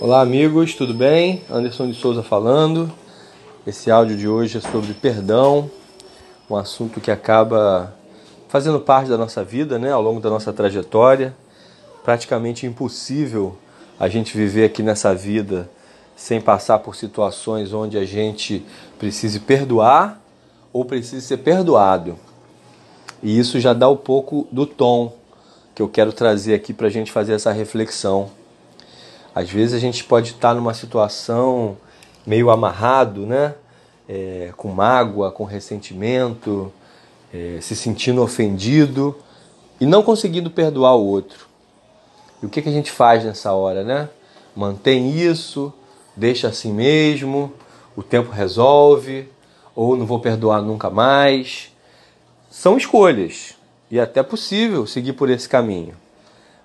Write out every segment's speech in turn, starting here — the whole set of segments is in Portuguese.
Olá, amigos, tudo bem? Anderson de Souza falando. Esse áudio de hoje é sobre perdão, um assunto que acaba fazendo parte da nossa vida, né, ao longo da nossa trajetória. Praticamente impossível a gente viver aqui nessa vida sem passar por situações onde a gente precise perdoar ou precise ser perdoado. E isso já dá um pouco do tom que eu quero trazer aqui para a gente fazer essa reflexão às vezes a gente pode estar numa situação meio amarrado, né? É, com mágoa, com ressentimento, é, se sentindo ofendido e não conseguindo perdoar o outro. E o que, que a gente faz nessa hora, né? Mantém isso, deixa assim mesmo, o tempo resolve, ou não vou perdoar nunca mais. São escolhas e é até possível seguir por esse caminho.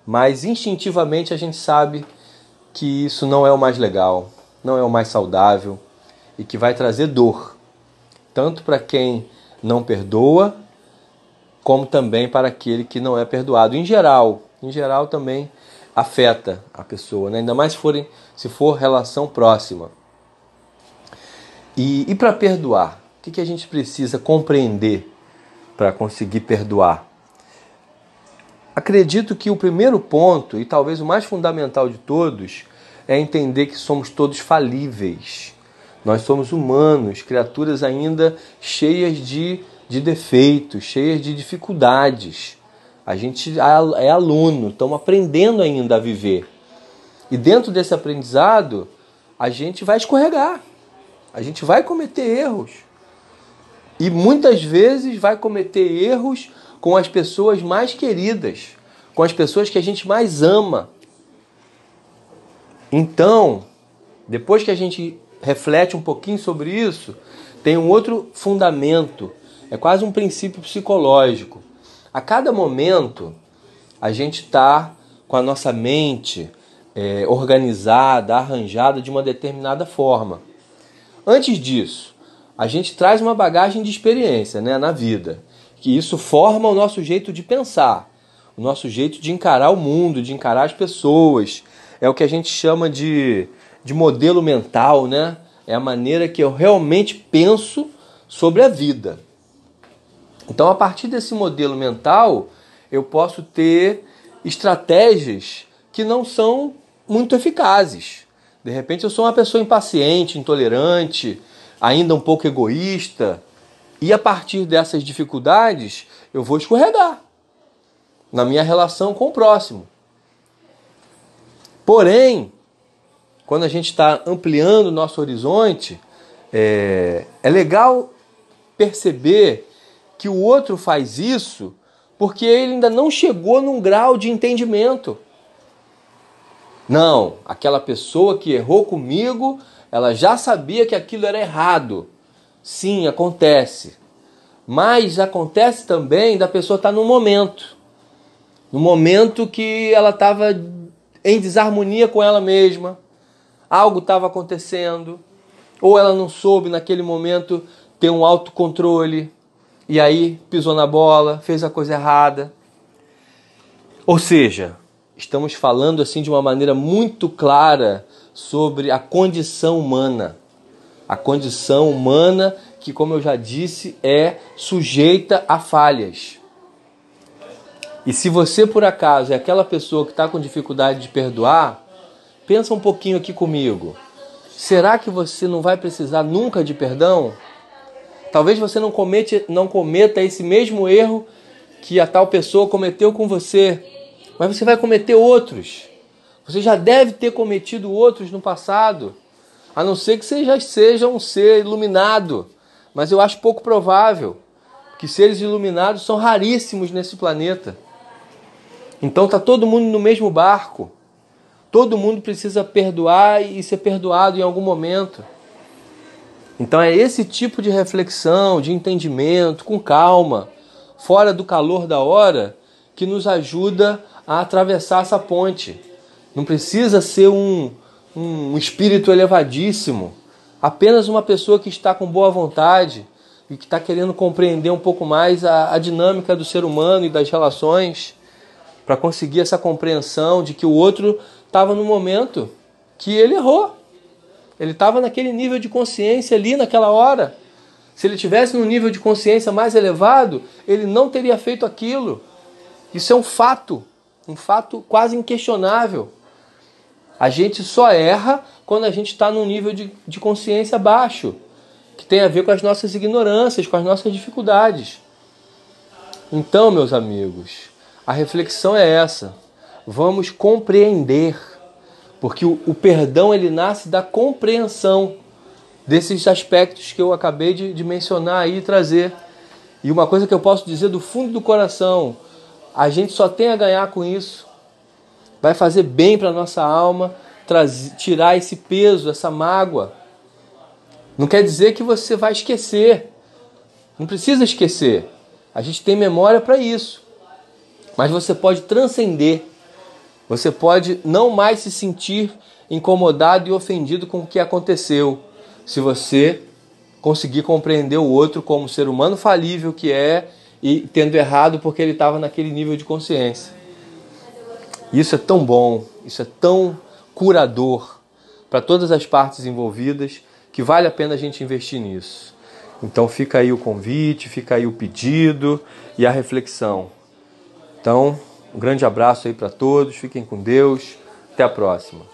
Mas instintivamente a gente sabe que isso não é o mais legal, não é o mais saudável e que vai trazer dor, tanto para quem não perdoa, como também para aquele que não é perdoado. Em geral, em geral também afeta a pessoa, né? ainda mais se, forem, se for relação próxima. E, e para perdoar, o que, que a gente precisa compreender para conseguir perdoar? Acredito que o primeiro ponto, e talvez o mais fundamental de todos, é entender que somos todos falíveis. Nós somos humanos, criaturas ainda cheias de, de defeitos, cheias de dificuldades. A gente é aluno, estamos aprendendo ainda a viver. E dentro desse aprendizado, a gente vai escorregar, a gente vai cometer erros. E muitas vezes vai cometer erros com as pessoas mais queridas, com as pessoas que a gente mais ama. Então, depois que a gente reflete um pouquinho sobre isso, tem um outro fundamento, é quase um princípio psicológico. A cada momento, a gente está com a nossa mente é, organizada, arranjada de uma determinada forma. Antes disso, a gente traz uma bagagem de experiência né, na vida que isso forma o nosso jeito de pensar, o nosso jeito de encarar o mundo, de encarar as pessoas. É o que a gente chama de, de modelo mental, né? É a maneira que eu realmente penso sobre a vida. Então, a partir desse modelo mental, eu posso ter estratégias que não são muito eficazes. De repente, eu sou uma pessoa impaciente, intolerante, ainda um pouco egoísta, e a partir dessas dificuldades, eu vou escorregar na minha relação com o próximo. Porém, quando a gente está ampliando o nosso horizonte, é, é legal perceber que o outro faz isso porque ele ainda não chegou num grau de entendimento. Não, aquela pessoa que errou comigo, ela já sabia que aquilo era errado. Sim, acontece. Mas acontece também da pessoa estar tá no momento. No momento que ela estava em desarmonia com ela mesma. Algo estava acontecendo. Ou ela não soube naquele momento ter um autocontrole. E aí pisou na bola, fez a coisa errada. Ou seja, estamos falando assim de uma maneira muito clara sobre a condição humana a condição humana que, como eu já disse, é sujeita a falhas. E se você por acaso é aquela pessoa que está com dificuldade de perdoar, pensa um pouquinho aqui comigo. Será que você não vai precisar nunca de perdão? Talvez você não, comete, não cometa esse mesmo erro que a tal pessoa cometeu com você, mas você vai cometer outros. Você já deve ter cometido outros no passado. A não ser que você já seja um ser iluminado. Mas eu acho pouco provável que seres iluminados são raríssimos nesse planeta. Então tá todo mundo no mesmo barco. Todo mundo precisa perdoar e ser perdoado em algum momento. Então é esse tipo de reflexão, de entendimento, com calma, fora do calor da hora, que nos ajuda a atravessar essa ponte. Não precisa ser um, um espírito elevadíssimo, apenas uma pessoa que está com boa vontade e que está querendo compreender um pouco mais a, a dinâmica do ser humano e das relações, para conseguir essa compreensão de que o outro estava no momento que ele errou. Ele estava naquele nível de consciência ali naquela hora. Se ele tivesse num nível de consciência mais elevado, ele não teria feito aquilo. Isso é um fato, um fato quase inquestionável. A gente só erra quando a gente está num nível de, de consciência baixo, que tem a ver com as nossas ignorâncias, com as nossas dificuldades. Então, meus amigos, a reflexão é essa. Vamos compreender, porque o, o perdão ele nasce da compreensão desses aspectos que eu acabei de, de mencionar e trazer. E uma coisa que eu posso dizer do fundo do coração, a gente só tem a ganhar com isso. Vai fazer bem para nossa alma, trazer, tirar esse peso, essa mágoa. Não quer dizer que você vai esquecer. Não precisa esquecer. A gente tem memória para isso. Mas você pode transcender. Você pode não mais se sentir incomodado e ofendido com o que aconteceu se você conseguir compreender o outro como ser humano falível que é e tendo errado porque ele estava naquele nível de consciência. Isso é tão bom, isso é tão curador para todas as partes envolvidas que vale a pena a gente investir nisso. Então fica aí o convite, fica aí o pedido e a reflexão. Então, um grande abraço aí para todos, fiquem com Deus, até a próxima.